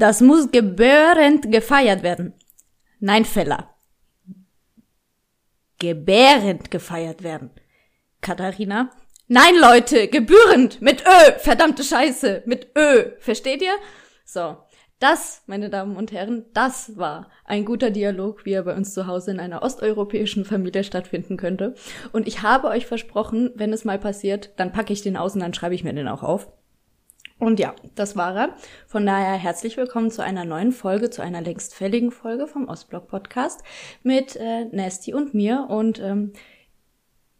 Das muss gebührend gefeiert werden. Nein, Feller. Gebärend gefeiert werden. Katharina. Nein, Leute, gebührend. Mit Ö. Verdammte Scheiße. Mit Ö. Versteht ihr? So. Das, meine Damen und Herren, das war ein guter Dialog, wie er bei uns zu Hause in einer osteuropäischen Familie stattfinden könnte. Und ich habe euch versprochen, wenn es mal passiert, dann packe ich den aus und dann schreibe ich mir den auch auf. Und ja, das war er. Von daher herzlich willkommen zu einer neuen Folge, zu einer längst fälligen Folge vom Ostblock Podcast mit äh, Nasty und mir. Und ähm,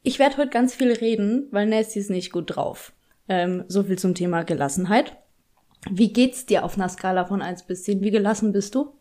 ich werde heute ganz viel reden, weil Nasty ist nicht gut drauf. Ähm, so viel zum Thema Gelassenheit. Wie geht's dir auf einer Skala von 1 bis 10? Wie gelassen bist du?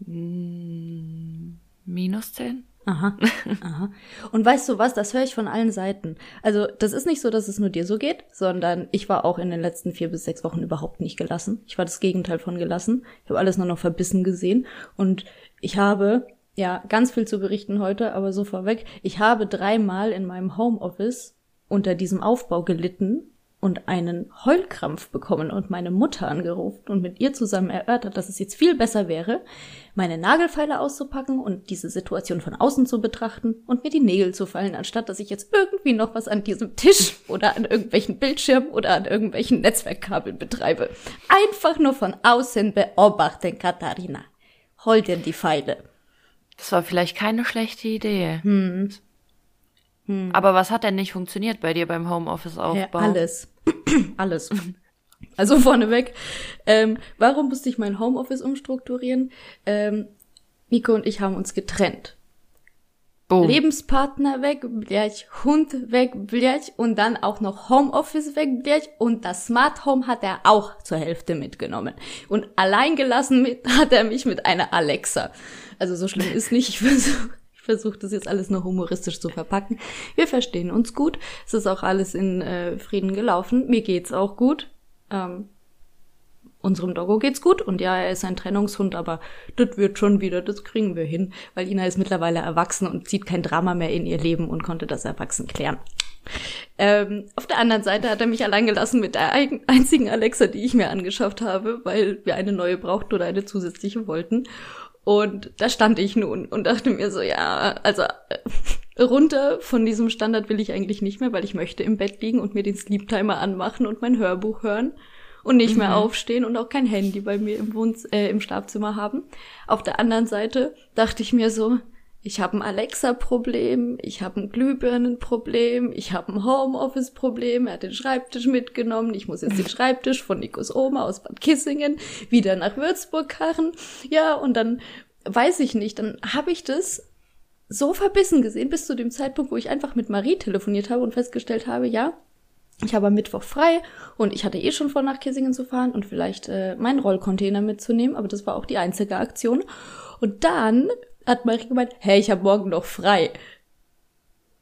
Mm, minus 10. Aha, aha. Und weißt du was, das höre ich von allen Seiten. Also das ist nicht so, dass es nur dir so geht, sondern ich war auch in den letzten vier bis sechs Wochen überhaupt nicht gelassen. Ich war das Gegenteil von gelassen. Ich habe alles nur noch verbissen gesehen. Und ich habe, ja, ganz viel zu berichten heute, aber so vorweg, ich habe dreimal in meinem Homeoffice unter diesem Aufbau gelitten, und einen Heulkrampf bekommen und meine Mutter angerufen und mit ihr zusammen erörtert, dass es jetzt viel besser wäre, meine Nagelfeile auszupacken und diese Situation von außen zu betrachten und mir die Nägel zu fallen, anstatt dass ich jetzt irgendwie noch was an diesem Tisch oder an irgendwelchen Bildschirmen oder an irgendwelchen Netzwerkkabeln betreibe. Einfach nur von außen beobachten, Katharina. Hol dir die Pfeile. Das war vielleicht keine schlechte Idee. Hm. Hm. Aber was hat denn nicht funktioniert bei dir beim Homeoffice-Aufbau? Ja, alles. alles. Also vorneweg, ähm, warum musste ich mein Homeoffice umstrukturieren? Ähm, Nico und ich haben uns getrennt. Boom. Lebenspartner weg, blech, Hund weg, blech, und dann auch noch Homeoffice weg, blech, und das Smart Home hat er auch zur Hälfte mitgenommen. Und allein gelassen mit, hat er mich mit einer Alexa. Also so schlimm ist nicht, ich versuche versuche das jetzt alles nur humoristisch zu verpacken. Wir verstehen uns gut. Es ist auch alles in äh, Frieden gelaufen. Mir geht's auch gut. Ähm, unserem Doggo geht's gut und ja, er ist ein Trennungshund, aber das wird schon wieder, das kriegen wir hin, weil Ina ist mittlerweile erwachsen und zieht kein Drama mehr in ihr Leben und konnte das erwachsen klären. Ähm, auf der anderen Seite hat er mich allein gelassen mit der einzigen Alexa, die ich mir angeschafft habe, weil wir eine neue brauchten oder eine zusätzliche wollten. Und da stand ich nun und dachte mir so, ja, also äh, runter von diesem Standard will ich eigentlich nicht mehr, weil ich möchte im Bett liegen und mir den Sleep Timer anmachen und mein Hörbuch hören und nicht mhm. mehr aufstehen und auch kein Handy bei mir im, Wohn äh, im Schlafzimmer haben. Auf der anderen Seite dachte ich mir so, ich habe ein Alexa-Problem, ich habe ein Glühbirnen-Problem, ich habe ein Homeoffice-Problem, er hat den Schreibtisch mitgenommen, ich muss jetzt den Schreibtisch von Nikos Oma aus Bad Kissingen wieder nach Würzburg karren. Ja, und dann weiß ich nicht, dann habe ich das so verbissen gesehen bis zu dem Zeitpunkt, wo ich einfach mit Marie telefoniert habe und festgestellt habe, ja, ich habe am Mittwoch frei und ich hatte eh schon vor, nach Kissingen zu fahren und vielleicht äh, meinen Rollcontainer mitzunehmen, aber das war auch die einzige Aktion. Und dann hat Marie gemeint, hey, ich habe morgen noch frei.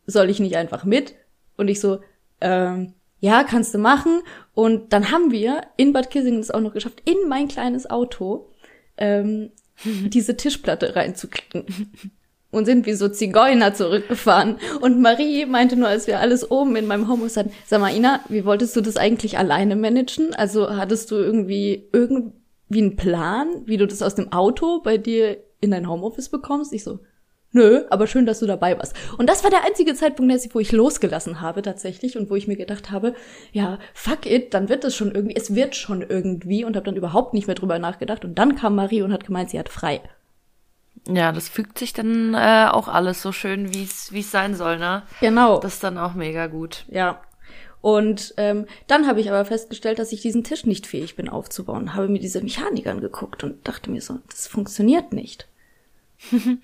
Soll ich nicht einfach mit? Und ich so, ähm, ja, kannst du machen. Und dann haben wir in Bad Kissingen es auch noch geschafft, in mein kleines Auto ähm, diese Tischplatte reinzuklicken. Und sind wie so Zigeuner zurückgefahren. Und Marie meinte nur, als wir alles oben in meinem Homeoffice hatten, sag mal, Ina, wie wolltest du das eigentlich alleine managen? Also hattest du irgendwie irgendwie einen Plan, wie du das aus dem Auto bei dir in dein Homeoffice bekommst? Ich so, nö, aber schön, dass du dabei warst. Und das war der einzige Zeitpunkt, wo ich losgelassen habe tatsächlich und wo ich mir gedacht habe, ja, fuck it, dann wird es schon irgendwie, es wird schon irgendwie und habe dann überhaupt nicht mehr drüber nachgedacht. Und dann kam Marie und hat gemeint, sie hat frei. Ja, das fügt sich dann äh, auch alles so schön, wie es wie es sein soll, ne? Genau. Das ist dann auch mega gut. Ja. Und ähm, dann habe ich aber festgestellt, dass ich diesen Tisch nicht fähig bin aufzubauen. Habe mir diese Mechaniker angeguckt und dachte mir so, das funktioniert nicht.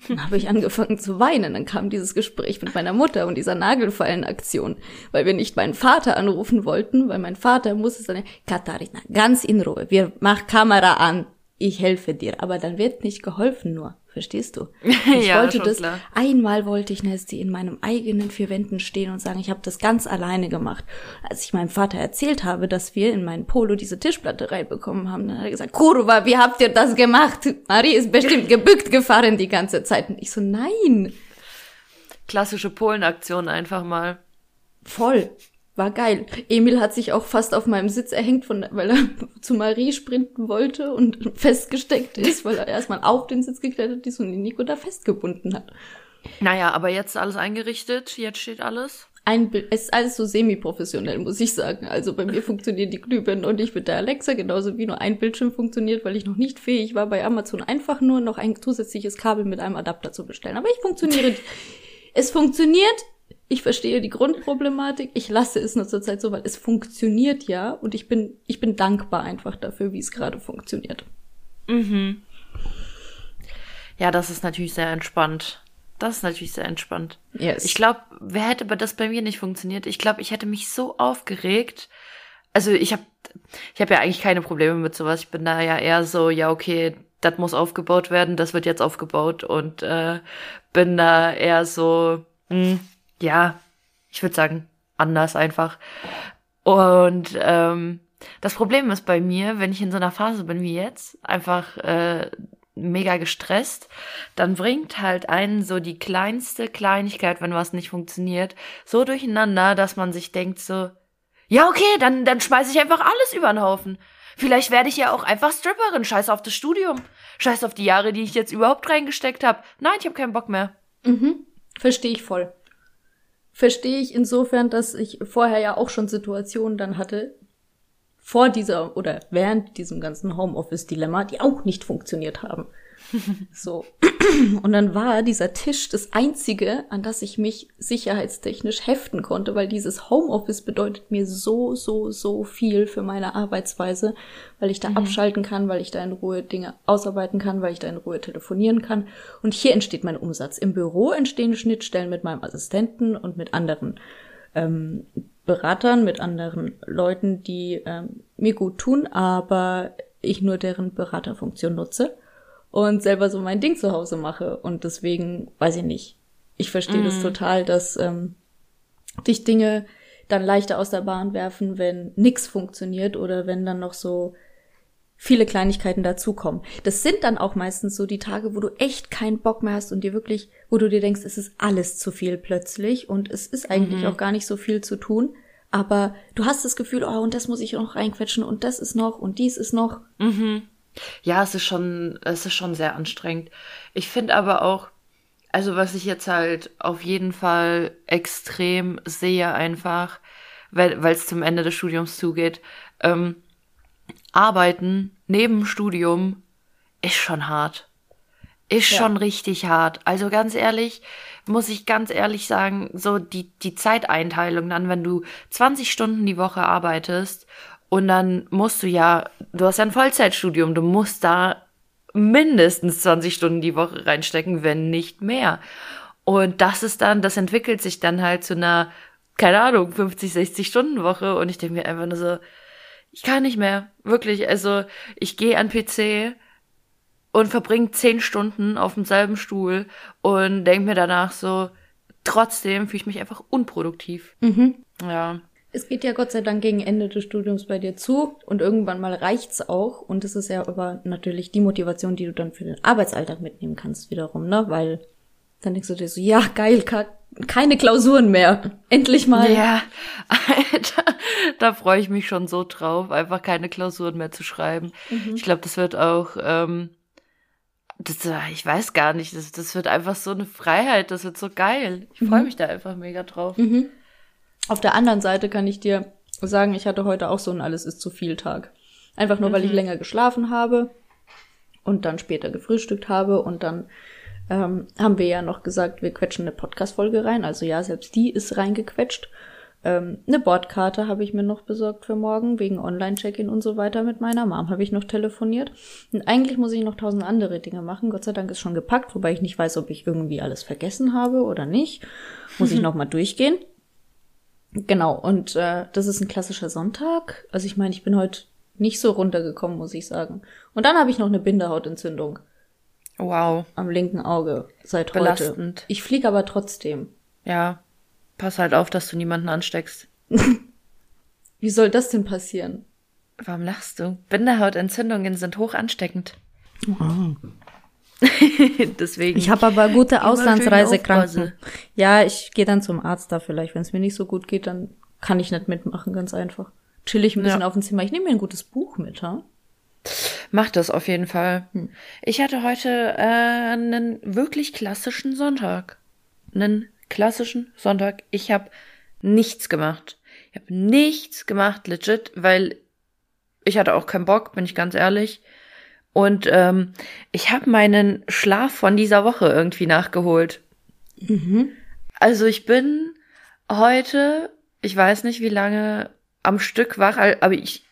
Dann habe ich angefangen zu weinen. Dann kam dieses Gespräch mit meiner Mutter und dieser Nagelfallenaktion, weil wir nicht meinen Vater anrufen wollten, weil mein Vater musste sagen, Katharina, ganz in Ruhe, wir mach Kamera an, ich helfe dir. Aber dann wird nicht geholfen nur. Verstehst du? Ich ja, wollte das, klar. einmal wollte ich, Nesty, in meinem eigenen vier Wänden stehen und sagen, ich habe das ganz alleine gemacht. Als ich meinem Vater erzählt habe, dass wir in meinen Polo diese Tischplatte reinbekommen haben, dann hat er gesagt, Kurva, wie habt ihr das gemacht? Marie ist bestimmt gebückt gefahren die ganze Zeit. Und ich so, nein. Klassische Polenaktion einfach mal. Voll. War geil. Emil hat sich auch fast auf meinem Sitz erhängt, von, weil er zu Marie sprinten wollte und festgesteckt ist, weil er erstmal auf den Sitz geklettert ist und den Nico da festgebunden hat. Naja, aber jetzt alles eingerichtet, jetzt steht alles. Ein Bild, es ist alles so semi-professionell, muss ich sagen. Also bei mir funktioniert die Glühbirne und ich mit der Alexa, genauso wie nur ein Bildschirm funktioniert, weil ich noch nicht fähig war, bei Amazon einfach nur noch ein zusätzliches Kabel mit einem Adapter zu bestellen. Aber ich funktioniere. es funktioniert, ich verstehe die Grundproblematik. Ich lasse es nur zurzeit so, weil es funktioniert ja und ich bin, ich bin dankbar einfach dafür, wie es gerade funktioniert. Mhm. Ja, das ist natürlich sehr entspannt. Das ist natürlich sehr entspannt. Yes. Ich glaube, wer hätte das bei mir nicht funktioniert? Ich glaube, ich hätte mich so aufgeregt. Also ich habe ich hab ja eigentlich keine Probleme mit sowas. Ich bin da ja eher so, ja, okay, das muss aufgebaut werden, das wird jetzt aufgebaut und äh, bin da eher so, mh, hm, ja, ich würde sagen, anders einfach. Und ähm, das Problem ist bei mir, wenn ich in so einer Phase bin wie jetzt, einfach äh, mega gestresst, dann bringt halt einen so die kleinste Kleinigkeit, wenn was nicht funktioniert, so durcheinander, dass man sich denkt so, ja okay, dann, dann schmeiß ich einfach alles über den Haufen. Vielleicht werde ich ja auch einfach Stripperin, scheiß auf das Studium, scheiß auf die Jahre, die ich jetzt überhaupt reingesteckt habe. Nein, ich habe keinen Bock mehr. Mhm, verstehe ich voll verstehe ich insofern, dass ich vorher ja auch schon Situationen dann hatte, vor dieser oder während diesem ganzen Homeoffice-Dilemma, die auch nicht funktioniert haben. So. Und dann war dieser Tisch das einzige, an das ich mich sicherheitstechnisch heften konnte, weil dieses Homeoffice bedeutet mir so, so, so viel für meine Arbeitsweise, weil ich da mhm. abschalten kann, weil ich da in Ruhe Dinge ausarbeiten kann, weil ich da in Ruhe telefonieren kann. Und hier entsteht mein Umsatz. Im Büro entstehen Schnittstellen mit meinem Assistenten und mit anderen ähm, Beratern, mit anderen Leuten, die ähm, mir gut tun, aber ich nur deren Beraterfunktion nutze und selber so mein Ding zu Hause mache. Und deswegen, weiß ich nicht, ich verstehe mm. das total, dass ähm, dich Dinge dann leichter aus der Bahn werfen, wenn nix funktioniert oder wenn dann noch so viele Kleinigkeiten dazukommen. Das sind dann auch meistens so die Tage, wo du echt keinen Bock mehr hast und dir wirklich, wo du dir denkst, es ist alles zu viel plötzlich und es ist eigentlich mhm. auch gar nicht so viel zu tun. Aber du hast das Gefühl, oh, und das muss ich noch reinquetschen und das ist noch und dies ist noch. Mhm. Ja, es ist schon, es ist schon sehr anstrengend. Ich finde aber auch, also was ich jetzt halt auf jeden Fall extrem sehe einfach, weil es zum Ende des Studiums zugeht, ähm, arbeiten neben Studium ist schon hart. Ist ja. schon richtig hart. Also ganz ehrlich, muss ich ganz ehrlich sagen, so die, die Zeiteinteilung dann, wenn du 20 Stunden die Woche arbeitest und dann musst du ja, du hast ja ein Vollzeitstudium, du musst da mindestens 20 Stunden die Woche reinstecken, wenn nicht mehr. Und das ist dann, das entwickelt sich dann halt zu einer, keine Ahnung, 50, 60 Stunden Woche. Und ich denke mir einfach nur so, ich kann nicht mehr. Wirklich. Also ich gehe an PC und verbringe 10 Stunden auf demselben Stuhl und denke mir danach so, trotzdem fühle ich mich einfach unproduktiv. Mhm. Ja. Es geht ja Gott sei Dank gegen Ende des Studiums bei dir zu und irgendwann mal reicht's auch und es ist ja aber natürlich die Motivation, die du dann für den Arbeitsalltag mitnehmen kannst wiederum, ne? Weil dann denkst du dir so, ja, geil, keine Klausuren mehr. Endlich mal. Ja, Alter, da freue ich mich schon so drauf, einfach keine Klausuren mehr zu schreiben. Mhm. Ich glaube, das wird auch, ähm, das, ich weiß gar nicht, das, das wird einfach so eine Freiheit, das wird so geil. Ich freue mhm. mich da einfach mega drauf. Mhm. Auf der anderen Seite kann ich dir sagen, ich hatte heute auch so ein Alles ist zu viel Tag. Einfach nur, mhm. weil ich mhm. länger geschlafen habe und dann später gefrühstückt habe und dann ähm, haben wir ja noch gesagt, wir quetschen eine Podcast-Folge rein. Also ja, selbst die ist reingequetscht. Ähm, eine Bordkarte habe ich mir noch besorgt für morgen, wegen Online-Check-In und so weiter mit meiner Mom habe ich noch telefoniert. Und eigentlich muss ich noch tausend andere Dinge machen. Gott sei Dank ist schon gepackt, wobei ich nicht weiß, ob ich irgendwie alles vergessen habe oder nicht. Muss ich noch mal durchgehen. Genau, und äh, das ist ein klassischer Sonntag. Also ich meine, ich bin heute nicht so runtergekommen, muss ich sagen. Und dann habe ich noch eine Bindehautentzündung. Wow. Am linken Auge seit Belastend. heute. Ich fliege aber trotzdem. Ja. Pass halt auf, dass du niemanden ansteckst. Wie soll das denn passieren? Warum lachst du? Bindehautentzündungen sind hoch ansteckend. Wow. Deswegen. Ich habe aber gute Auslandsreisekranken. Ja, ich gehe dann zum Arzt da vielleicht. Wenn es mir nicht so gut geht, dann kann ich nicht mitmachen, ganz einfach. Chill ich ein bisschen ja. auf dem Zimmer. Ich nehme mir ein gutes Buch mit, ha? Mach das auf jeden Fall. Hm. Ich hatte heute äh, einen wirklich klassischen Sonntag. Einen klassischen Sonntag. Ich habe nichts gemacht. Ich habe nichts gemacht, legit, weil ich hatte auch keinen Bock, bin ich ganz ehrlich. Und ähm, ich habe meinen Schlaf von dieser Woche irgendwie nachgeholt. Mhm. Also ich bin heute, ich weiß nicht wie lange, am Stück wach, aber ich,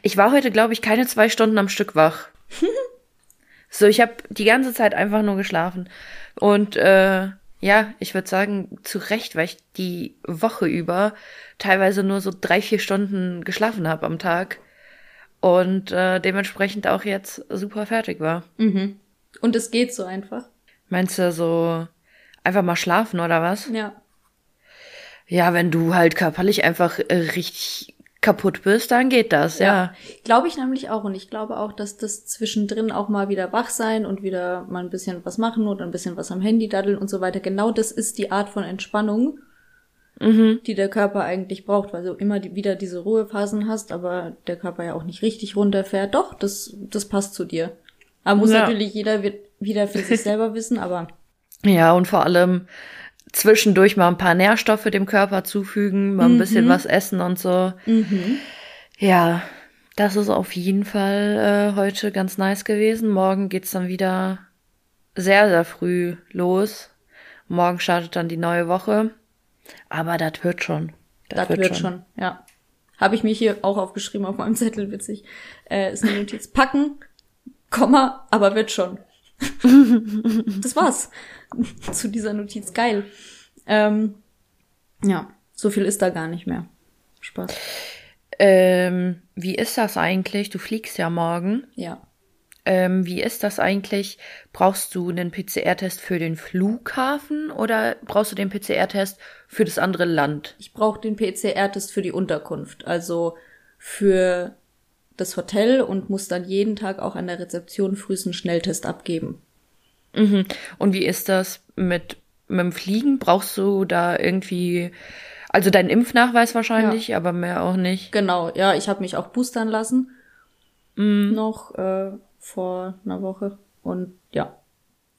ich war heute, glaube ich, keine zwei Stunden am Stück wach. so, ich habe die ganze Zeit einfach nur geschlafen. Und äh, ja, ich würde sagen, zu Recht, weil ich die Woche über teilweise nur so drei, vier Stunden geschlafen habe am Tag und äh, dementsprechend auch jetzt super fertig war. Mhm. Und es geht so einfach. Meinst du so einfach mal schlafen oder was? Ja. Ja, wenn du halt körperlich einfach äh, richtig kaputt bist, dann geht das, ja. ja. Glaube ich nämlich auch. Und ich glaube auch, dass das zwischendrin auch mal wieder wach sein und wieder mal ein bisschen was machen oder ein bisschen was am Handy daddeln und so weiter. Genau das ist die Art von Entspannung, mhm. die der Körper eigentlich braucht, weil du immer die, wieder diese Ruhephasen hast, aber der Körper ja auch nicht richtig runterfährt. Doch, das, das passt zu dir. Aber muss ja. natürlich jeder wieder für sich selber wissen, aber. Ja, und vor allem, zwischendurch mal ein paar Nährstoffe dem Körper zufügen, mal ein mhm. bisschen was essen und so. Mhm. Ja, das ist auf jeden Fall äh, heute ganz nice gewesen. Morgen geht's dann wieder sehr, sehr früh los. Morgen startet dann die neue Woche. Aber das wird schon. Das wird, schon. schon. ja. Habe ich mir hier auch aufgeschrieben auf meinem Zettel, witzig. Äh, ist eine Notiz. Packen, Komma, aber wird schon. das war's zu dieser Notiz. Geil. Ähm, ja, so viel ist da gar nicht mehr. Spaß. Ähm, wie ist das eigentlich? Du fliegst ja morgen. Ja. Ähm, wie ist das eigentlich? Brauchst du einen PCR-Test für den Flughafen oder brauchst du den PCR-Test für das andere Land? Ich brauche den PCR-Test für die Unterkunft, also für das Hotel und muss dann jeden Tag auch an der Rezeption frühestens einen Schnelltest abgeben. Mhm. Und wie ist das mit, mit dem Fliegen? Brauchst du da irgendwie, also deinen Impfnachweis wahrscheinlich, ja. aber mehr auch nicht? Genau, ja, ich habe mich auch boostern lassen. Mhm. Noch äh, vor einer Woche. Und ja,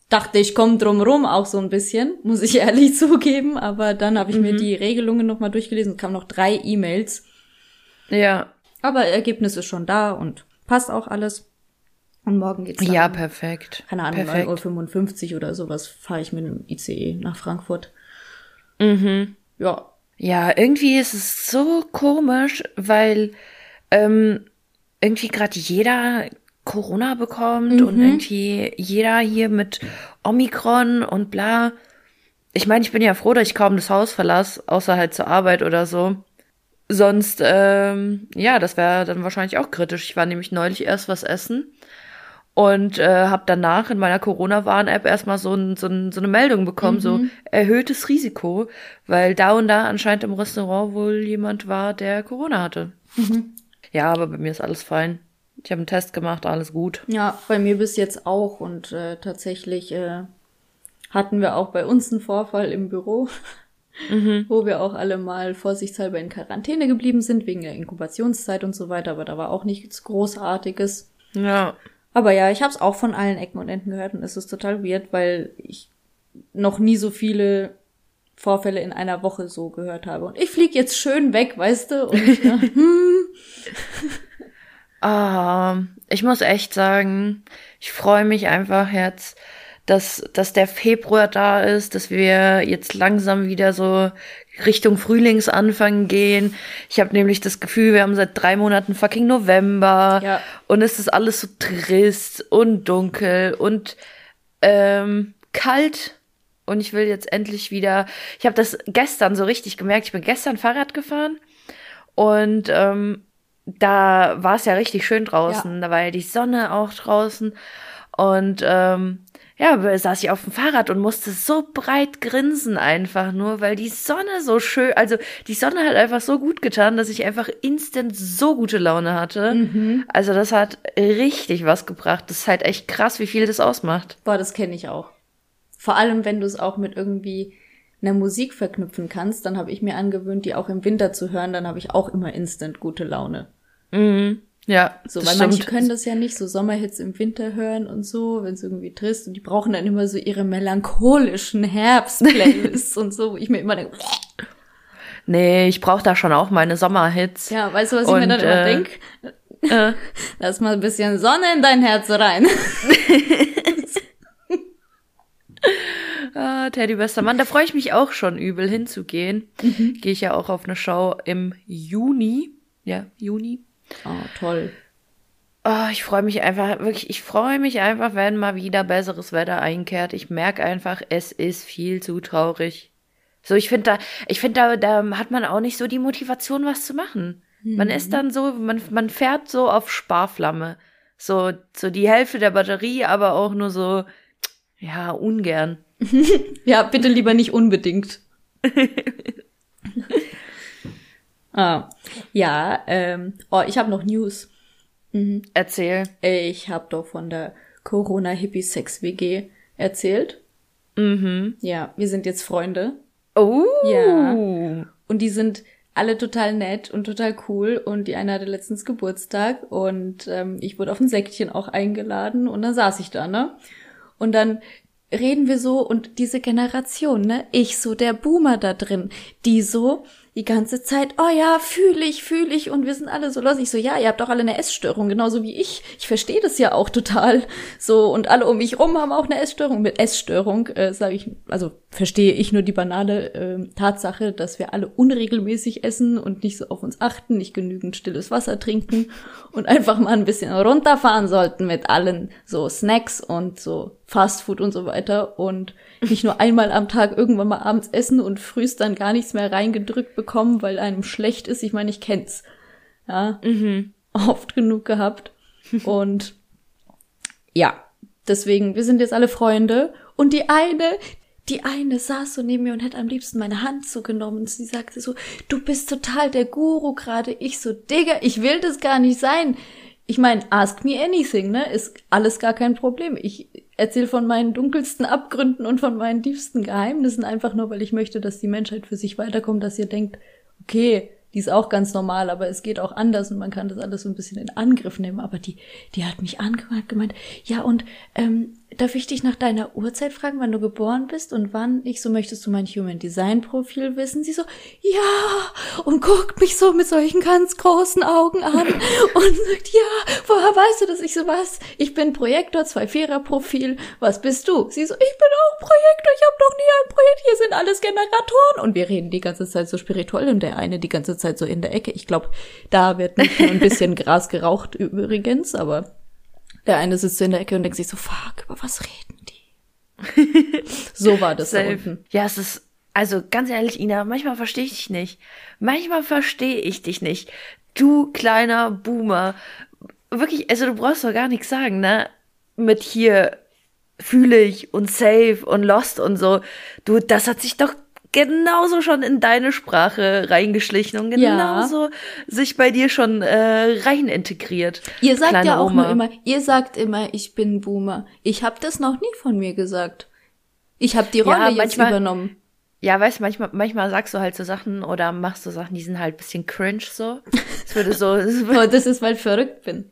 dachte, ich komme drum rum auch so ein bisschen, muss ich ehrlich zugeben. Aber dann habe ich mhm. mir die Regelungen nochmal durchgelesen, kam noch drei E-Mails. Ja. Aber Ergebnis ist schon da und passt auch alles. Und morgen geht's dann, Ja, perfekt. Keine Ahnung, 9.55 Uhr oder sowas fahre ich mit dem ICE nach Frankfurt. Mhm. Ja. Ja, irgendwie ist es so komisch, weil ähm, irgendwie gerade jeder Corona bekommt mhm. und irgendwie jeder hier mit Omikron und bla. Ich meine, ich bin ja froh, dass ich kaum das Haus verlasse, außer halt zur Arbeit oder so. Sonst, ähm, ja, das wäre dann wahrscheinlich auch kritisch. Ich war nämlich neulich erst was essen und äh, habe danach in meiner Corona-Warn-App erstmal so, ein, so, ein, so eine Meldung bekommen, mhm. so erhöhtes Risiko, weil da und da anscheinend im Restaurant wohl jemand war, der Corona hatte. Mhm. Ja, aber bei mir ist alles fein. Ich habe einen Test gemacht, alles gut. Ja, bei mir bis jetzt auch und äh, tatsächlich äh, hatten wir auch bei uns einen Vorfall im Büro, mhm. wo wir auch alle mal vorsichtshalber in Quarantäne geblieben sind wegen der Inkubationszeit und so weiter, aber da war auch nichts Großartiges. Ja. Aber ja, ich habe es auch von allen Ecken und Enden gehört und es ist total weird, weil ich noch nie so viele Vorfälle in einer Woche so gehört habe. Und ich flieg jetzt schön weg, weißt du? Und ja, hm. ah, ich muss echt sagen, ich freue mich einfach jetzt, dass, dass der Februar da ist, dass wir jetzt langsam wieder so Richtung Frühlingsanfang gehen. Ich habe nämlich das Gefühl, wir haben seit drei Monaten fucking November ja. und es ist alles so trist und dunkel und ähm, kalt. Und ich will jetzt endlich wieder. Ich habe das gestern so richtig gemerkt. Ich bin gestern Fahrrad gefahren und ähm, da war es ja richtig schön draußen. Ja. Da war ja die Sonne auch draußen und ähm, ja, saß ich auf dem Fahrrad und musste so breit grinsen einfach nur, weil die Sonne so schön, also die Sonne hat einfach so gut getan, dass ich einfach instant so gute Laune hatte. Mhm. Also das hat richtig was gebracht. Das ist halt echt krass, wie viel das ausmacht. Boah, das kenne ich auch. Vor allem, wenn du es auch mit irgendwie einer Musik verknüpfen kannst, dann habe ich mir angewöhnt, die auch im Winter zu hören, dann habe ich auch immer instant gute Laune. Mhm. Ja. So, weil stimmt. manche können das ja nicht, so Sommerhits im Winter hören und so, wenn es irgendwie trist und die brauchen dann immer so ihre melancholischen Herbstplaylists und so, wo ich mir immer denke, nee, ich brauche da schon auch meine Sommerhits. Ja, weißt du, was und, ich mir dann immer äh, denk? Äh, Lass mal ein bisschen Sonne in dein Herz rein. Ah, Teddy, bester Mann, da freue ich mich auch schon übel hinzugehen. Mhm. Gehe ich ja auch auf eine Show im Juni. Ja, Juni. Oh, toll. Oh, ich freue mich einfach, wirklich, ich freue mich einfach, wenn mal wieder besseres Wetter einkehrt. Ich merke einfach, es ist viel zu traurig. So, ich finde da, ich finde da, da hat man auch nicht so die Motivation, was zu machen. Mhm. Man ist dann so, man, man fährt so auf Sparflamme. So, so die Hälfte der Batterie, aber auch nur so, ja, ungern. ja, bitte lieber nicht unbedingt. ah, ja, ähm, oh, ich habe noch News. Mhm. Erzähl. Ich habe doch von der Corona Hippie Sex WG erzählt. Mhm. Ja, wir sind jetzt Freunde. Oh. Ja. Und die sind alle total nett und total cool und die eine hatte letztens Geburtstag und ähm, ich wurde auf ein Säckchen auch eingeladen und dann saß ich da, ne? Und dann reden wir so und diese Generation, ne? Ich so der Boomer da drin, die so die ganze Zeit, oh ja, fühle ich, fühle ich und wir sind alle so los. Ich so, ja, ihr habt doch alle eine Essstörung, genauso wie ich. Ich verstehe das ja auch total. So, und alle um mich rum haben auch eine Essstörung. Mit Essstörung, äh, sage ich, also verstehe ich nur die banale äh, Tatsache, dass wir alle unregelmäßig essen und nicht so auf uns achten, nicht genügend stilles Wasser trinken und einfach mal ein bisschen runterfahren sollten mit allen so Snacks und so Fastfood und so weiter und nicht nur einmal am Tag irgendwann mal abends essen und frühst dann gar nichts mehr reingedrückt bekommen, weil einem schlecht ist. Ich meine, ich kenn's. Ja. Mhm. Oft genug gehabt. Und ja, deswegen, wir sind jetzt alle Freunde. Und die eine, die eine saß so neben mir und hätte am liebsten meine Hand so genommen. Sie sagte so, du bist total der Guru gerade. Ich so, Digga, ich will das gar nicht sein. Ich meine, ask me anything, ne? Ist alles gar kein Problem. Ich erzähle von meinen dunkelsten Abgründen und von meinen tiefsten Geheimnissen einfach nur, weil ich möchte, dass die Menschheit für sich weiterkommt, dass ihr denkt, okay, die ist auch ganz normal, aber es geht auch anders und man kann das alles so ein bisschen in Angriff nehmen. Aber die, die hat mich angemacht, gemeint, ja und ähm, darf ich dich nach deiner Uhrzeit fragen, wann du geboren bist und wann? Ich so, möchtest du mein Human Design Profil wissen? Sie so, ja, und guckt mich so mit solchen ganz großen Augen an und sagt, ja, woher weißt du das? Ich so, was? Ich bin Projektor, zwei Vierer Profil. Was bist du? Sie so, ich bin auch Projektor, ich habe noch nie ein Projekt, hier sind alles Generatoren. Und wir reden die ganze Zeit so spirituell und der eine die ganze Zeit so in der Ecke. Ich glaube, da wird nicht nur ein bisschen Gras geraucht übrigens, aber der eine sitzt so in der Ecke und denkt sich so, fuck, über was reden die? so war das da unten. Ja, es ist, also ganz ehrlich, Ina, manchmal verstehe ich dich nicht. Manchmal verstehe ich dich nicht. Du kleiner Boomer. Wirklich, also du brauchst doch gar nichts sagen, ne? Mit hier fühle ich und safe und lost und so. Du, das hat sich doch genauso schon in deine Sprache reingeschlichen und genauso ja. sich bei dir schon äh, rein integriert. Ihr sagt ja auch nur immer, ihr sagt immer, ich bin Boomer. Ich habe das noch nie von mir gesagt. Ich habe die Rolle ja, jetzt übernommen. Ja, weißt du, manchmal, manchmal sagst du halt so Sachen oder machst du so Sachen, die sind halt bisschen cringe so. Das würde so. Das, würde, oh, das ist, weil ich verrückt bin.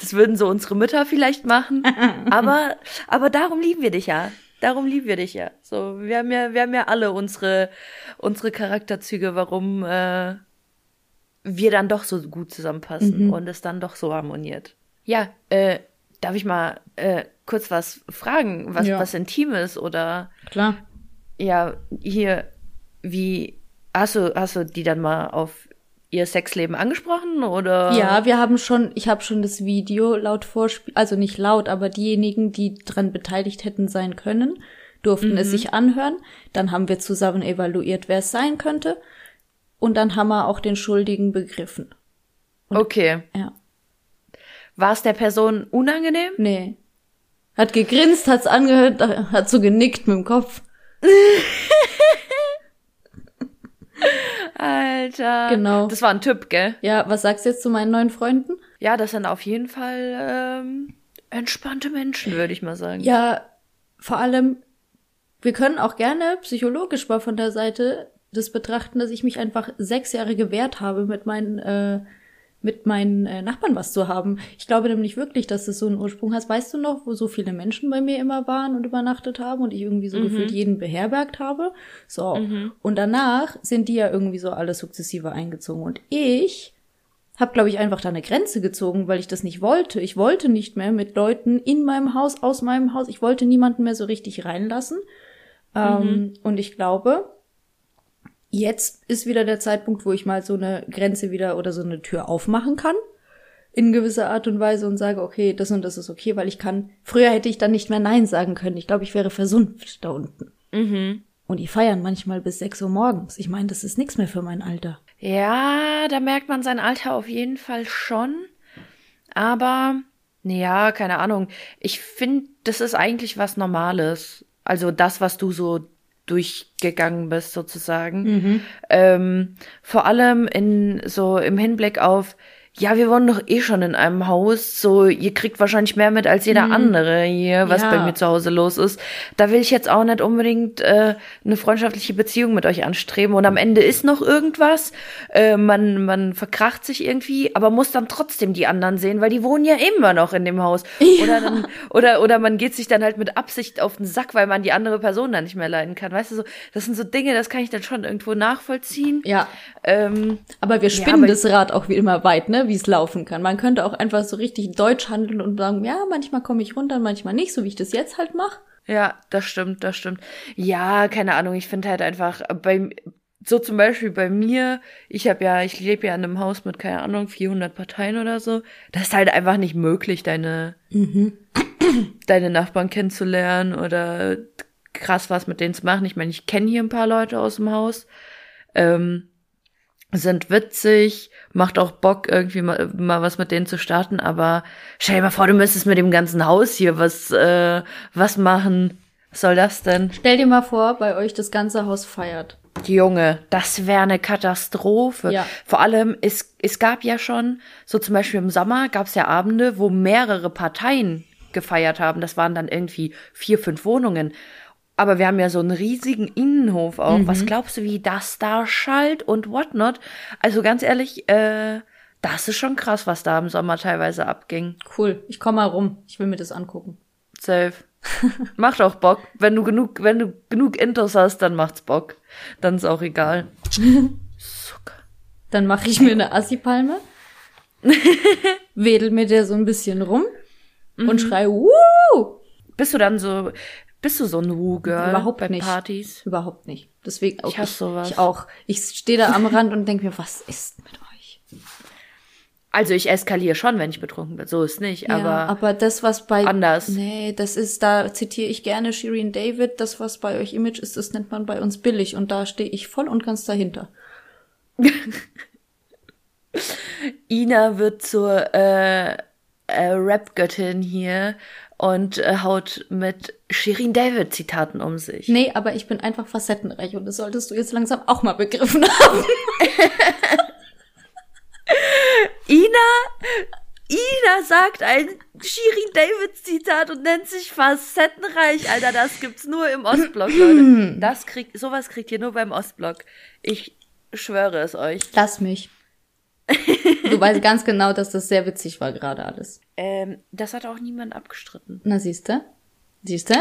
Das würden so unsere Mütter vielleicht machen. aber, aber darum lieben wir dich ja. Darum lieben wir dich ja. So, wir haben ja, wir haben ja alle unsere, unsere Charakterzüge, warum äh, wir dann doch so gut zusammenpassen mhm. und es dann doch so harmoniert. Ja, äh, darf ich mal äh, kurz was fragen, was, ja. was Intimes oder? Klar. Ja, hier, wie, hast du, hast du die dann mal auf ihr Sexleben angesprochen oder? Ja, wir haben schon, ich habe schon das Video laut Vorspiel, also nicht laut, aber diejenigen, die dran beteiligt hätten sein können, durften mhm. es sich anhören. Dann haben wir zusammen evaluiert, wer es sein könnte. Und dann haben wir auch den Schuldigen begriffen. Und, okay. Ja. War es der Person unangenehm? Nee. Hat gegrinst, hat's angehört, hat so genickt mit dem Kopf. Alter. Genau. Das war ein Typ, gell? Ja, was sagst du jetzt zu meinen neuen Freunden? Ja, das sind auf jeden Fall ähm, entspannte Menschen, würde ich mal sagen. Ja, vor allem wir können auch gerne psychologisch mal von der Seite das betrachten, dass ich mich einfach sechs Jahre gewehrt habe, mit meinen, äh, mit meinen äh, Nachbarn was zu haben. Ich glaube nämlich wirklich, dass das so einen Ursprung hat. Weißt du noch, wo so viele Menschen bei mir immer waren und übernachtet haben und ich irgendwie so mhm. gefühlt jeden beherbergt habe? So. Mhm. Und danach sind die ja irgendwie so alle sukzessive eingezogen. Und ich habe, glaube ich, einfach da eine Grenze gezogen, weil ich das nicht wollte. Ich wollte nicht mehr mit Leuten in meinem Haus, aus meinem Haus. Ich wollte niemanden mehr so richtig reinlassen. Mhm. Ähm, und ich glaube, jetzt ist wieder der Zeitpunkt, wo ich mal so eine Grenze wieder oder so eine Tür aufmachen kann. In gewisser Art und Weise und sage, okay, das und das ist okay, weil ich kann. Früher hätte ich dann nicht mehr Nein sagen können. Ich glaube, ich wäre versumpft da unten. Mhm. Und die feiern manchmal bis 6 Uhr morgens. Ich meine, das ist nichts mehr für mein Alter. Ja, da merkt man sein Alter auf jeden Fall schon. Aber, ja, keine Ahnung. Ich finde, das ist eigentlich was Normales. Also das, was du so durchgegangen bist, sozusagen. Mhm. Ähm, vor allem in so im Hinblick auf ja, wir wohnen doch eh schon in einem Haus, so, ihr kriegt wahrscheinlich mehr mit als jeder mhm. andere hier, was ja. bei mir zu Hause los ist. Da will ich jetzt auch nicht unbedingt äh, eine freundschaftliche Beziehung mit euch anstreben und am Ende ist noch irgendwas, äh, man, man verkracht sich irgendwie, aber muss dann trotzdem die anderen sehen, weil die wohnen ja immer noch in dem Haus. Ja. Oder, dann, oder, oder man geht sich dann halt mit Absicht auf den Sack, weil man die andere Person dann nicht mehr leiden kann. Weißt du, so, das sind so Dinge, das kann ich dann schon irgendwo nachvollziehen. Ja. Ähm, aber wir spinnen ja, aber das Rad auch wie immer weit, ne? Wie es laufen kann. Man könnte auch einfach so richtig deutsch handeln und sagen, ja, manchmal komme ich runter, manchmal nicht, so wie ich das jetzt halt mache. Ja, das stimmt, das stimmt. Ja, keine Ahnung, ich finde halt einfach bei so zum Beispiel bei mir, ich habe ja, ich lebe ja in einem Haus mit keine Ahnung 400 Parteien oder so. Das ist halt einfach nicht möglich, deine mhm. deine Nachbarn kennenzulernen oder krass was mit denen zu machen. Ich meine, ich kenne hier ein paar Leute aus dem Haus. Ähm, sind witzig, macht auch Bock, irgendwie mal, mal was mit denen zu starten, aber stell dir mal vor, du müsstest mit dem ganzen Haus hier was, äh, was machen. Was soll das denn? Stell dir mal vor, bei euch das ganze Haus feiert. Junge, das wäre eine Katastrophe. Ja. Vor allem, es, es gab ja schon, so zum Beispiel im Sommer gab es ja Abende, wo mehrere Parteien gefeiert haben. Das waren dann irgendwie vier, fünf Wohnungen. Aber wir haben ja so einen riesigen Innenhof auch. Mhm. Was glaubst du, wie das da schallt und whatnot? Also ganz ehrlich, äh, das ist schon krass, was da im Sommer teilweise abging. Cool. Ich komme mal rum. Ich will mir das angucken. Safe. Macht auch Bock. Wenn du genug, wenn du genug Intos hast, dann macht's Bock. Dann ist auch egal. Zucker. Dann mache ich mir eine Assi-Palme, wedel mir der so ein bisschen rum mhm. und schrei, Wuh! Bist du dann so, bist du so ein Woo-Girl Überhaupt bei nicht. Partys? Überhaupt nicht. Deswegen auch. Ich hasse sowas. Ich auch. Ich stehe da am Rand und denke mir, was ist mit euch? Also ich eskaliere schon, wenn ich betrunken bin. So ist nicht, ja, aber. Aber das, was bei. Anders. Nee, das ist, da zitiere ich gerne Shirin David. Das, was bei euch Image ist, das nennt man bei uns billig. Und da stehe ich voll und ganz dahinter. Ina wird zur äh, äh, Rap-Göttin hier und äh, haut mit Shirin David Zitaten um sich. Nee, aber ich bin einfach facettenreich und das solltest du jetzt langsam auch mal begriffen haben. Ina, Ina sagt ein Shirin David Zitat und nennt sich facettenreich. Alter, das gibt's nur im Ostblock, Leute. Das kriegt, sowas kriegt ihr nur beim Ostblock. Ich schwöre es euch. Lass mich. Du weißt ganz genau, dass das sehr witzig war gerade alles. Ähm, das hat auch niemand abgestritten. Na, siehste? Siehste?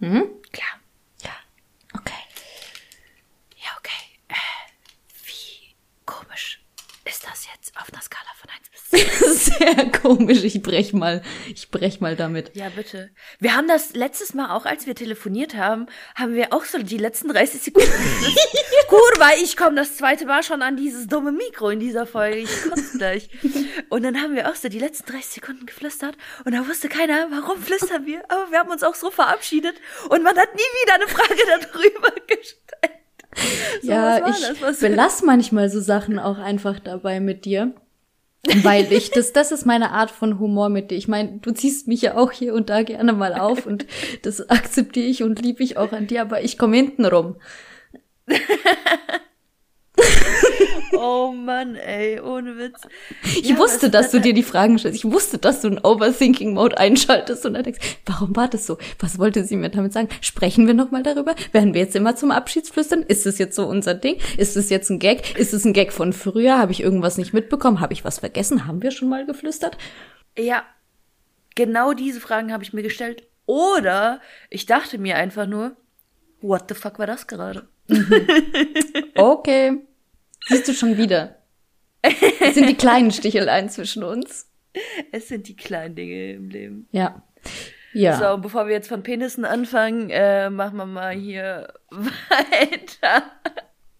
Hm? Klar. Ja. Okay. Ja, okay. Äh, wie komisch ist das jetzt auf einer Skala von 1 Sehr komisch. Ich brech mal, ich brech mal damit. Ja, bitte. Wir haben das letztes Mal auch, als wir telefoniert haben, haben wir auch so die letzten 30 Sekunden. Kurva, ich komme das zweite Mal schon an dieses dumme Mikro in dieser Folge. Ich kotze gleich. Und dann haben wir auch so die letzten 30 Sekunden geflüstert und da wusste keiner, warum flüstern wir. Aber wir haben uns auch so verabschiedet und man hat nie wieder eine Frage darüber gestellt. So, ja, ich belass manchmal so Sachen auch einfach dabei mit dir. Weil ich, das, das ist meine Art von Humor mit dir. Ich meine, du ziehst mich ja auch hier und da gerne mal auf und das akzeptiere ich und liebe ich auch an dir, aber ich komme hinten rum. oh Mann, ey, ohne Witz. Ich ja, wusste, dass du dir die Fragen stellst. Ich wusste, dass du einen Overthinking-Mode einschaltest und dann denkst, warum war das so? Was wollte sie mir damit sagen? Sprechen wir nochmal darüber? Werden wir jetzt immer zum Abschiedsflüstern? Ist das jetzt so unser Ding? Ist das jetzt ein Gag? Ist es ein Gag von früher? Habe ich irgendwas nicht mitbekommen? Habe ich was vergessen? Haben wir schon mal geflüstert? Ja, genau diese Fragen habe ich mir gestellt. Oder ich dachte mir einfach nur, what the fuck war das gerade? Mhm. Okay. Siehst du schon wieder. Es sind die kleinen Sticheleien zwischen uns. Es sind die kleinen Dinge im Leben. Ja. Ja. So, bevor wir jetzt von Penissen anfangen, äh, machen wir mal hier weiter.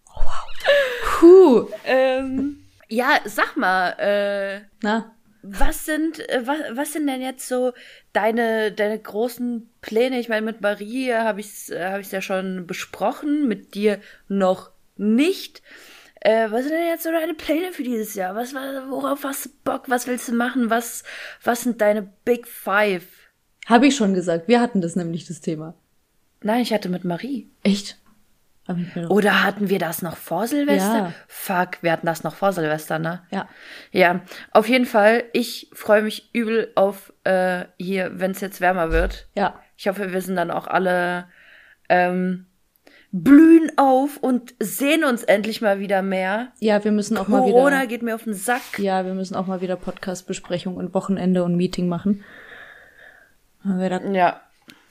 Oh, wow. Puh. Ähm, ja, sag mal, äh, Na? Was sind, äh, was, was sind denn jetzt so deine, deine großen Pläne? Ich meine, mit Marie habe ich es äh, hab ich's ja schon besprochen, mit dir noch nicht. Äh, was sind denn jetzt so deine Pläne für dieses Jahr? Was, worauf hast du Bock? Was willst du machen? Was, was sind deine Big Five? Habe ich schon gesagt. Wir hatten das nämlich, das Thema. Nein, ich hatte mit Marie. Echt? Oder hatten wir das noch vor Silvester? Ja. Fuck, wir hatten das noch vor Silvester, ne? Ja. Ja, auf jeden Fall. Ich freue mich übel auf äh, hier, wenn es jetzt wärmer wird. Ja. Ich hoffe, wir sind dann auch alle ähm, blühen auf und sehen uns endlich mal wieder mehr. Ja, wir müssen auch Corona mal wieder. Corona geht mir auf den Sack. Ja, wir müssen auch mal wieder Podcast-Besprechung und Wochenende und Meeting machen. Weil da Ja.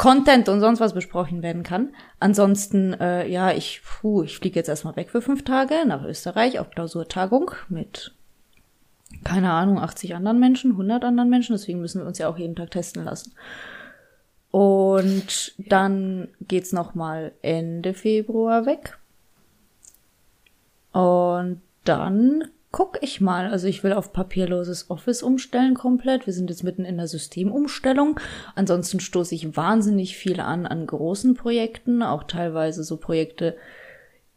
Content und sonst was besprochen werden kann. Ansonsten, äh, ja, ich, puh, ich fliege jetzt erstmal weg für fünf Tage nach Österreich auf Klausurtagung mit, keine Ahnung, 80 anderen Menschen, 100 anderen Menschen. Deswegen müssen wir uns ja auch jeden Tag testen lassen. Und dann geht's noch mal Ende Februar weg. Und dann guck ich mal. Also ich will auf papierloses Office umstellen komplett. Wir sind jetzt mitten in der Systemumstellung. Ansonsten stoße ich wahnsinnig viel an an großen Projekten, auch teilweise so Projekte,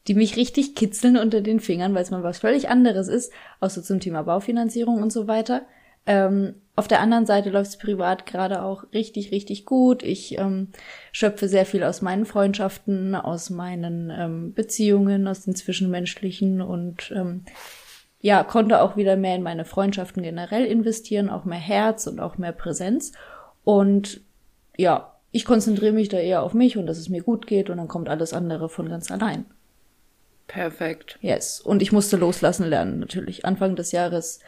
die mich richtig kitzeln unter den Fingern, weil es mal was völlig anderes ist, außer zum Thema Baufinanzierung und so weiter. Ähm, auf der anderen Seite läuft es privat gerade auch richtig, richtig gut. Ich ähm, schöpfe sehr viel aus meinen Freundschaften, aus meinen ähm, Beziehungen, aus den zwischenmenschlichen und ähm, ja, konnte auch wieder mehr in meine Freundschaften generell investieren, auch mehr Herz und auch mehr Präsenz. Und ja, ich konzentriere mich da eher auf mich und dass es mir gut geht und dann kommt alles andere von ganz allein. Perfekt. Yes. Und ich musste loslassen lernen, natürlich. Anfang des Jahres.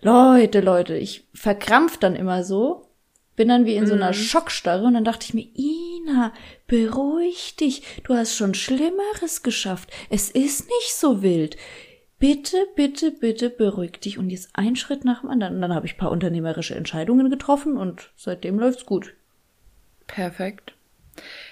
Leute, Leute, ich verkrampf dann immer so, bin dann wie in so einer Schockstarre und dann dachte ich mir, Ina, beruhig dich, du hast schon Schlimmeres geschafft. Es ist nicht so wild bitte, bitte, bitte beruhig dich und jetzt ein Schritt nach dem anderen. Und dann habe ich ein paar unternehmerische Entscheidungen getroffen und seitdem läuft's gut. Perfekt.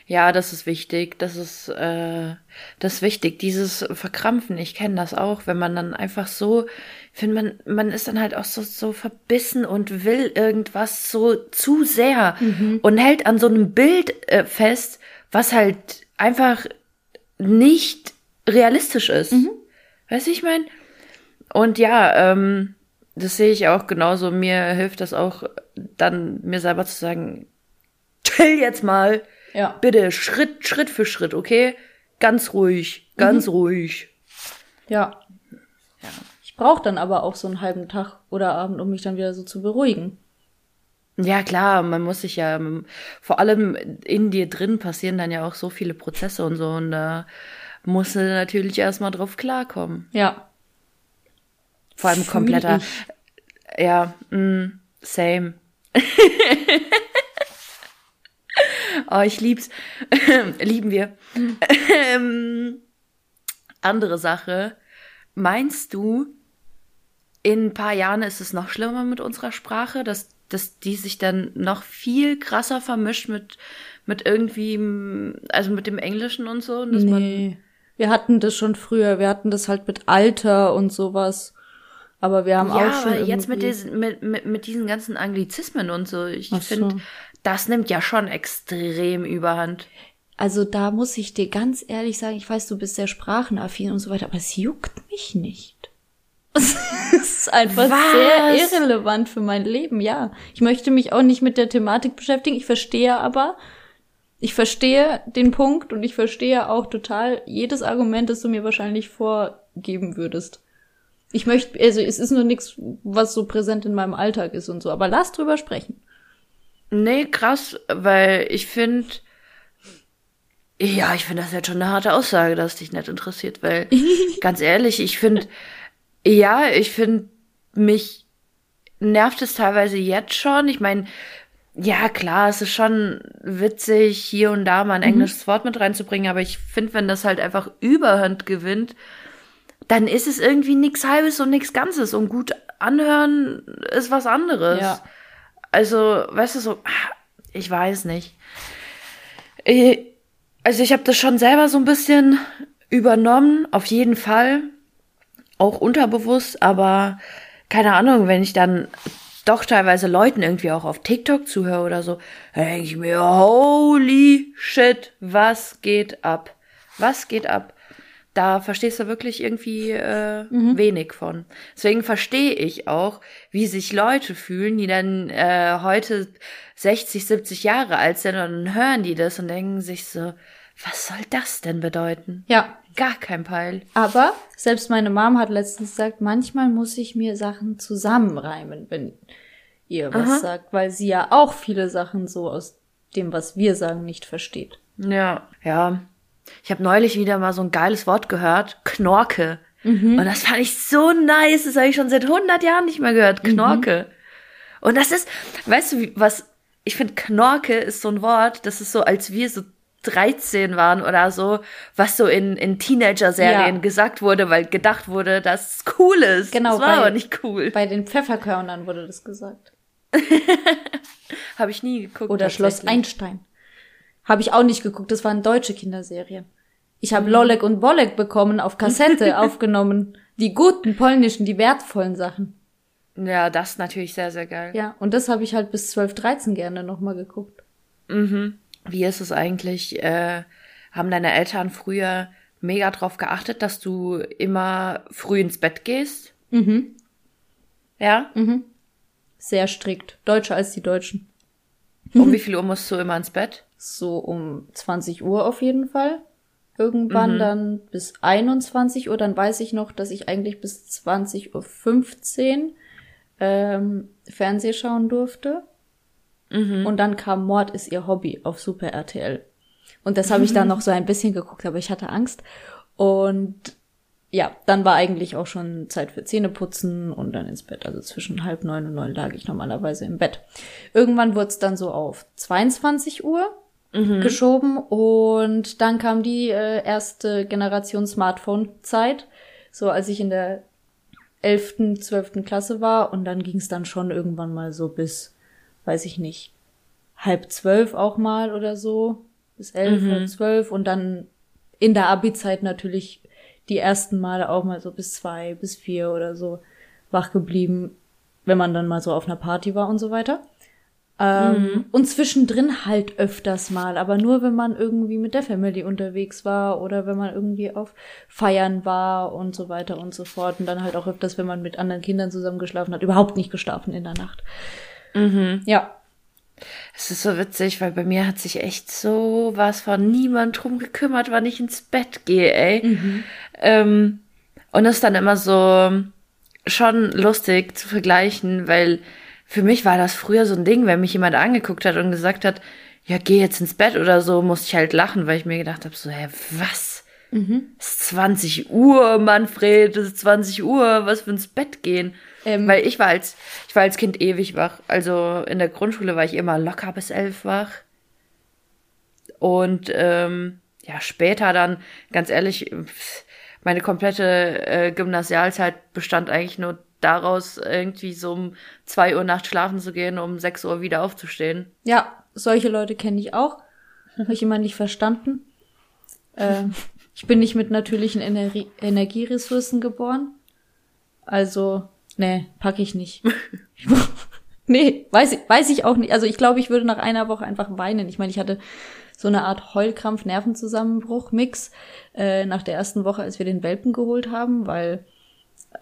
Ja, das ist wichtig. Das ist, äh, das ist wichtig. Dieses Verkrampfen, ich kenne das auch, wenn man dann einfach so, finde man, man ist dann halt auch so, so verbissen und will irgendwas so zu sehr mhm. und hält an so einem Bild äh, fest, was halt einfach nicht realistisch ist. Mhm. Weißt du, ich meine? Und ja, ähm, das sehe ich auch genauso. Mir hilft das auch, dann mir selber zu sagen, chill jetzt mal. Ja. Bitte, Schritt, Schritt für Schritt, okay? Ganz ruhig, ganz mhm. ruhig. Ja. ja. Ich brauche dann aber auch so einen halben Tag oder Abend, um mich dann wieder so zu beruhigen. Ja, klar, man muss sich ja, vor allem in dir drin passieren dann ja auch so viele Prozesse und so und da musst du natürlich erstmal drauf klarkommen. Ja. Vor allem kompletter. Ja, mm, same. oh, ich lieb's. Lieben wir. ähm, andere Sache. Meinst du, in ein paar Jahren ist es noch schlimmer mit unserer Sprache, dass, dass die sich dann noch viel krasser vermischt mit, mit irgendwie, also mit dem Englischen und so? Und dass nee. man wir hatten das schon früher, wir hatten das halt mit Alter und sowas. Aber wir haben ja, auch schon. Ja, jetzt mit diesen, mit, mit, mit diesen ganzen Anglizismen und so, ich finde, so. das nimmt ja schon extrem überhand. Also da muss ich dir ganz ehrlich sagen, ich weiß, du bist sehr sprachenaffin und so weiter, aber es juckt mich nicht. Es ist einfach Was? sehr irrelevant für mein Leben, ja. Ich möchte mich auch nicht mit der Thematik beschäftigen. Ich verstehe aber, ich verstehe den Punkt und ich verstehe auch total jedes Argument, das du mir wahrscheinlich vorgeben würdest. Ich möchte, also es ist nur nichts, was so präsent in meinem Alltag ist und so, aber lass drüber sprechen. Nee, krass, weil ich finde, ja, ich finde das jetzt schon eine harte Aussage, dass dich nicht interessiert, weil ganz ehrlich, ich finde, ja, ich finde, mich nervt es teilweise jetzt schon. Ich meine, ja, klar, es ist schon witzig, hier und da mal ein mhm. englisches Wort mit reinzubringen, aber ich finde, wenn das halt einfach Überhand gewinnt, dann ist es irgendwie nichts Halbes und nichts Ganzes. Und gut anhören ist was anderes. Ja. Also, weißt du, so, ich weiß nicht. Also, ich habe das schon selber so ein bisschen übernommen, auf jeden Fall. Auch unterbewusst, aber keine Ahnung, wenn ich dann doch teilweise Leuten irgendwie auch auf TikTok zuhöre oder so, dann denke ich mir, holy shit, was geht ab? Was geht ab? da verstehst du wirklich irgendwie äh, mhm. wenig von. Deswegen verstehe ich auch, wie sich Leute fühlen, die dann äh, heute 60, 70 Jahre alt sind und dann hören die das und denken sich so, was soll das denn bedeuten? Ja. Gar kein Peil. Aber selbst meine Mom hat letztens gesagt, manchmal muss ich mir Sachen zusammenreimen, wenn ihr was Aha. sagt, weil sie ja auch viele Sachen so aus dem, was wir sagen, nicht versteht. Ja, ja. Ich habe neulich wieder mal so ein geiles Wort gehört, Knorke. Mhm. Und das fand ich so nice. Das habe ich schon seit 100 Jahren nicht mehr gehört, Knorke. Mhm. Und das ist, weißt du, was, ich finde, Knorke ist so ein Wort, das ist so, als wir so 13 waren oder so, was so in, in Teenager-Serien ja. gesagt wurde, weil gedacht wurde, dass es cool ist. Genau. Das war bei, aber nicht cool. Bei den Pfefferkörnern wurde das gesagt. Habe ich nie geguckt. Oder Schloss Einstein. Habe ich auch nicht geguckt, das war eine deutsche Kinderserie. Ich habe Lolek und Bolek bekommen, auf Kassette aufgenommen. Die guten polnischen, die wertvollen Sachen. Ja, das ist natürlich sehr, sehr geil. Ja, und das habe ich halt bis 12, 13 gerne nochmal geguckt. Mhm. Wie ist es eigentlich? Äh, haben deine Eltern früher mega drauf geachtet, dass du immer früh ins Bett gehst? Mhm. Ja? Mhm. Sehr strikt. Deutscher als die Deutschen. Um wie viel Uhr musst du immer ins Bett? So um 20 Uhr auf jeden Fall. Irgendwann mhm. dann bis 21 Uhr. Dann weiß ich noch, dass ich eigentlich bis 20.15 Uhr ähm, Fernseh schauen durfte. Mhm. Und dann kam Mord ist ihr Hobby auf Super RTL. Und das habe ich dann noch so ein bisschen geguckt, aber ich hatte Angst. Und ja, dann war eigentlich auch schon Zeit für Zähneputzen und dann ins Bett. Also zwischen halb neun und neun lag ich normalerweise im Bett. Irgendwann wurde es dann so auf 22 Uhr mhm. geschoben und dann kam die äh, erste Generation Smartphone-Zeit. So als ich in der elften, zwölften Klasse war und dann ging es dann schon irgendwann mal so bis, weiß ich nicht, halb zwölf auch mal oder so. Bis elf, mhm. halb zwölf und dann in der Abi-Zeit natürlich die ersten Male auch mal so bis zwei, bis vier oder so wach geblieben, wenn man dann mal so auf einer Party war und so weiter. Ähm, mhm. Und zwischendrin halt öfters mal, aber nur wenn man irgendwie mit der Family unterwegs war oder wenn man irgendwie auf Feiern war und so weiter und so fort. Und dann halt auch öfters, wenn man mit anderen Kindern zusammen geschlafen hat, überhaupt nicht geschlafen in der Nacht. Mhm. Ja, es ist so witzig, weil bei mir hat sich echt so was von niemand drum gekümmert, wann ich ins Bett gehe, ey. Mhm. Ähm, und das ist dann immer so schon lustig zu vergleichen, weil für mich war das früher so ein Ding, wenn mich jemand angeguckt hat und gesagt hat, ja, geh jetzt ins Bett oder so, musste ich halt lachen, weil ich mir gedacht habe, so, hä, was? Mhm. Es ist 20 Uhr, Manfred, es ist 20 Uhr, was für ins Bett gehen. Ähm, Weil ich war als, ich war als Kind ewig wach. Also in der Grundschule war ich immer locker bis elf wach. Und ähm, ja, später dann, ganz ehrlich, meine komplette äh, Gymnasialzeit bestand eigentlich nur daraus, irgendwie so um zwei Uhr nachts schlafen zu gehen, um sechs Uhr wieder aufzustehen. Ja, solche Leute kenne ich auch. Habe ich immer nicht verstanden. Äh, ich bin nicht mit natürlichen Ener Energieressourcen geboren. Also Nee, packe ich nicht. nee, weiß, weiß ich auch nicht. Also ich glaube, ich würde nach einer Woche einfach weinen. Ich meine, ich hatte so eine Art Heulkrampf, Nervenzusammenbruch, Mix äh, nach der ersten Woche, als wir den Welpen geholt haben, weil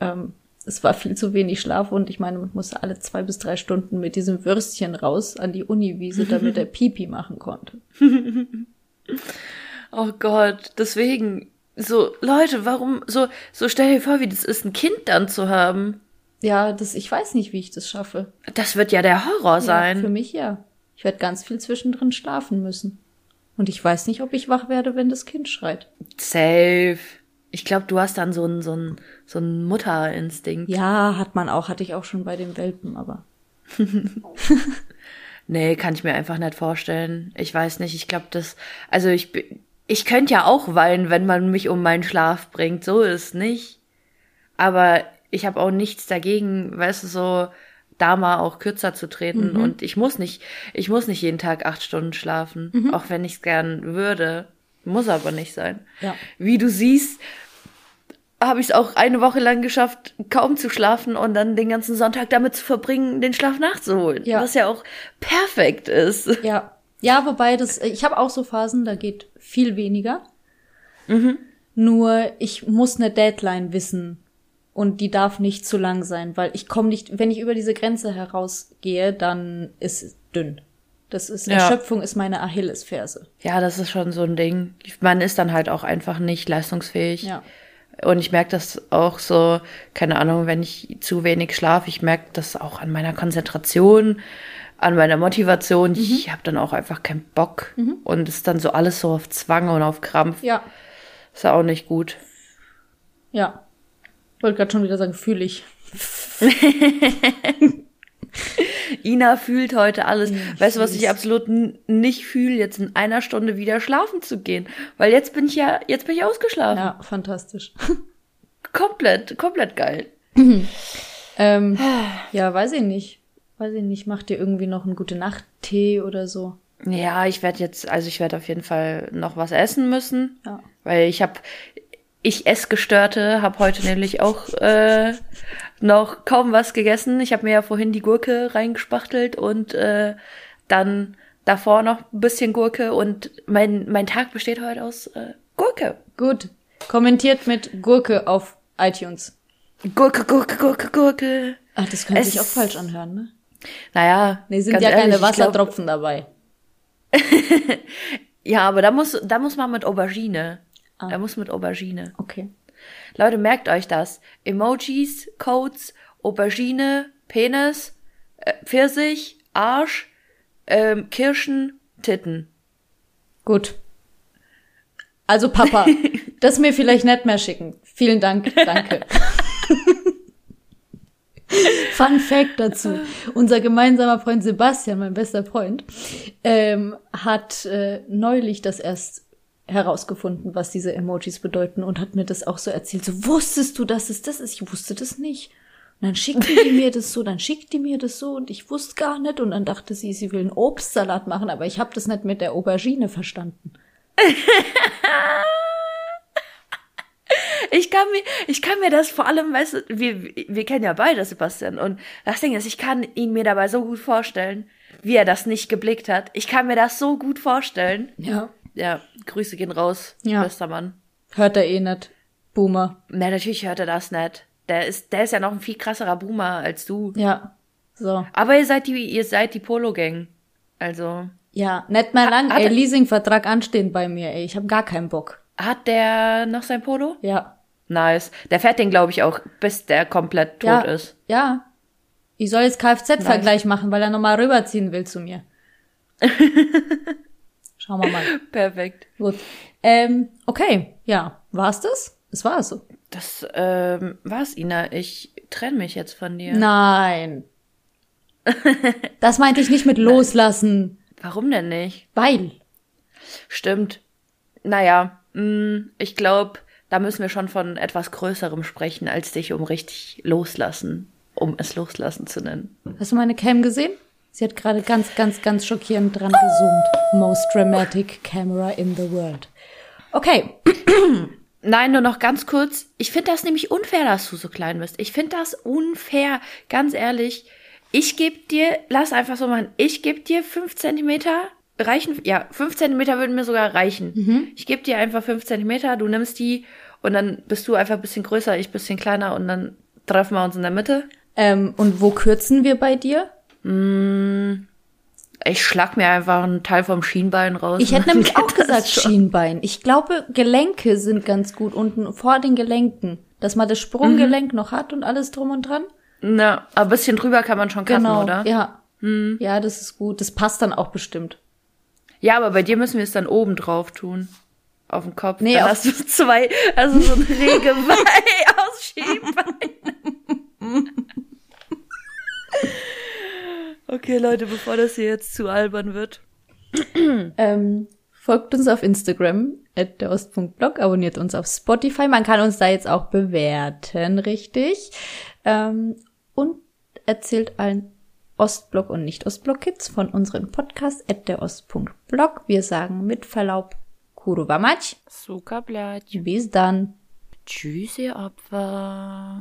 ähm, es war viel zu wenig Schlaf und ich meine, man musste alle zwei bis drei Stunden mit diesem Würstchen raus an die Uniwiese, damit er Pipi machen konnte. oh Gott, deswegen So, Leute, warum, so, so stell dir vor, wie das ist, ein Kind dann zu haben. Ja, das, ich weiß nicht, wie ich das schaffe. Das wird ja der Horror sein. Ja, für mich ja. Ich werde ganz viel zwischendrin schlafen müssen. Und ich weiß nicht, ob ich wach werde, wenn das Kind schreit. Safe. Ich glaube, du hast dann so einen so einen so einen Mutterinstinkt. Ja, hat man auch, hatte ich auch schon bei den Welpen, aber. nee, kann ich mir einfach nicht vorstellen. Ich weiß nicht, ich glaube, das also ich ich könnte ja auch weinen, wenn man mich um meinen Schlaf bringt, so ist nicht. Aber ich habe auch nichts dagegen, weißt du, so da mal auch kürzer zu treten. Mhm. Und ich muss nicht, ich muss nicht jeden Tag acht Stunden schlafen, mhm. auch wenn ich es gern würde. Muss aber nicht sein. Ja. Wie du siehst, habe ich es auch eine Woche lang geschafft, kaum zu schlafen und dann den ganzen Sonntag damit zu verbringen, den Schlaf nachzuholen. Ja. Was ja auch perfekt ist. Ja. Ja, wobei das, ich habe auch so Phasen, da geht viel weniger. Mhm. Nur ich muss eine Deadline wissen und die darf nicht zu lang sein, weil ich komme nicht, wenn ich über diese Grenze herausgehe, dann ist es dünn. Das ist, ja. Erschöpfung ist meine Achillesferse. Ja, das ist schon so ein Ding. Man ist dann halt auch einfach nicht leistungsfähig. Ja. Und ich merke das auch so, keine Ahnung, wenn ich zu wenig schlafe, ich merke das auch an meiner Konzentration, an meiner Motivation. Mhm. Ich habe dann auch einfach keinen Bock. Mhm. Und es ist dann so alles so auf Zwang und auf Krampf. Ja. Ist ja auch nicht gut. Ja. Wollte gerade schon wieder sagen, fühle ich. Ina fühlt heute alles. Ich weißt du, was ich absolut nicht fühle, jetzt in einer Stunde wieder schlafen zu gehen? Weil jetzt bin ich ja, jetzt bin ich ausgeschlafen. Ja, fantastisch. komplett, komplett geil. ähm, ja, weiß ich nicht. Weiß ich nicht, macht dir irgendwie noch einen gute Nacht-Tee oder so? Ja, ich werde jetzt, also ich werde auf jeden Fall noch was essen müssen. Ja. Weil ich habe, ich Essgestörte, habe heute nämlich auch äh, noch kaum was gegessen. Ich habe mir ja vorhin die Gurke reingespachtelt und äh, dann davor noch ein bisschen Gurke und mein, mein Tag besteht heute aus äh, Gurke. Gut. Kommentiert mit Gurke auf iTunes. Gurke, Gurke, Gurke, Gurke. Ach, das könnte es sich auch falsch anhören, ne? Naja. Nee, sind ja ehrlich, keine Wassertropfen glaub... dabei. ja, aber da muss, da muss man mit Aubergine. Ah. Da muss mit Aubergine. Okay. Leute, merkt euch das. Emojis, Codes, Aubergine, Penis, äh, Pfirsich, Arsch, ähm, Kirschen, Titten. Gut. Also Papa, das mir vielleicht nicht mehr schicken. Vielen Dank, danke. Fun Fact dazu. Unser gemeinsamer Freund Sebastian, mein bester Freund, ähm, hat äh, neulich das erst herausgefunden, was diese Emojis bedeuten und hat mir das auch so erzählt. So, wusstest du, dass es das ist? Ich wusste das nicht. Und dann schickte die mir das so, dann schickt die mir das so und ich wusste gar nicht und dann dachte sie, sie will einen Obstsalat machen, aber ich habe das nicht mit der Aubergine verstanden. ich kann mir, ich kann mir das vor allem, weißt du, wir, wir kennen ja beide Sebastian und das Ding ist, ich kann ihn mir dabei so gut vorstellen, wie er das nicht geblickt hat. Ich kann mir das so gut vorstellen. Ja. Ja, Grüße gehen raus, ja. bester Mann. Hört er eh nicht. Boomer. Na, natürlich hört er das nicht. Der ist, der ist ja noch ein viel krasserer Boomer als du. Ja. So. Aber ihr seid die, ihr seid die Polo-Gang. Also. Ja, nicht mehr lang, hat, ey, Leasingvertrag anstehen bei mir, ey. Ich hab gar keinen Bock. Hat der noch sein Polo? Ja. Nice. Der fährt den, glaube ich, auch, bis der komplett tot ja, ist. Ja. Ich soll jetzt Kfz-Vergleich nice. machen, weil er nochmal rüberziehen will zu mir. Schauen wir mal. Perfekt. Gut. Ähm, okay, ja. War's das? Das war's so. Das ähm, war's, Ina. Ich trenne mich jetzt von dir. Nein. das meinte ich nicht mit loslassen. Warum denn nicht? Weil. Stimmt. Naja, mh, mm, ich glaube, da müssen wir schon von etwas Größerem sprechen, als dich um richtig loslassen, um es loslassen zu nennen. Hast du meine Cam gesehen? Sie hat gerade ganz, ganz, ganz schockierend dran gezoomt. Most dramatic camera in the world. Okay. Nein, nur noch ganz kurz. Ich finde das nämlich unfair, dass du so klein bist. Ich finde das unfair. Ganz ehrlich. Ich gebe dir, lass einfach so machen, ich gebe dir fünf Zentimeter reichen, ja, fünf Zentimeter würden mir sogar reichen. Mhm. Ich gebe dir einfach fünf Zentimeter, du nimmst die und dann bist du einfach ein bisschen größer, ich ein bisschen kleiner und dann treffen wir uns in der Mitte. Ähm, und wo kürzen wir bei dir? Mm, Ich schlag mir einfach einen Teil vom Schienbein raus. Ich hätte nämlich auch gesagt Schienbein. Ich glaube, Gelenke sind ganz gut unten vor den Gelenken. Dass man das Sprunggelenk mhm. noch hat und alles drum und dran. Na, aber ein bisschen drüber kann man schon cutten, genau, oder? Ja. Hm. Ja, das ist gut. Das passt dann auch bestimmt. Ja, aber bei dir müssen wir es dann oben drauf tun. Auf dem Kopf. Nee, dann hast du zwei, also so ein Regeweih aus Schienbein. okay, Leute, bevor das hier jetzt zu albern wird. ähm, folgt uns auf Instagram, at der Ost.blog, abonniert uns auf Spotify. Man kann uns da jetzt auch bewerten, richtig. Ähm, und erzählt allen Ostblock und nicht Ostblock Kids von unserem Podcast at der Ost.blog. Wir sagen mit Verlaub Kurwa mać. Suka blać. Bis dann. Tschüss, ihr Opfer.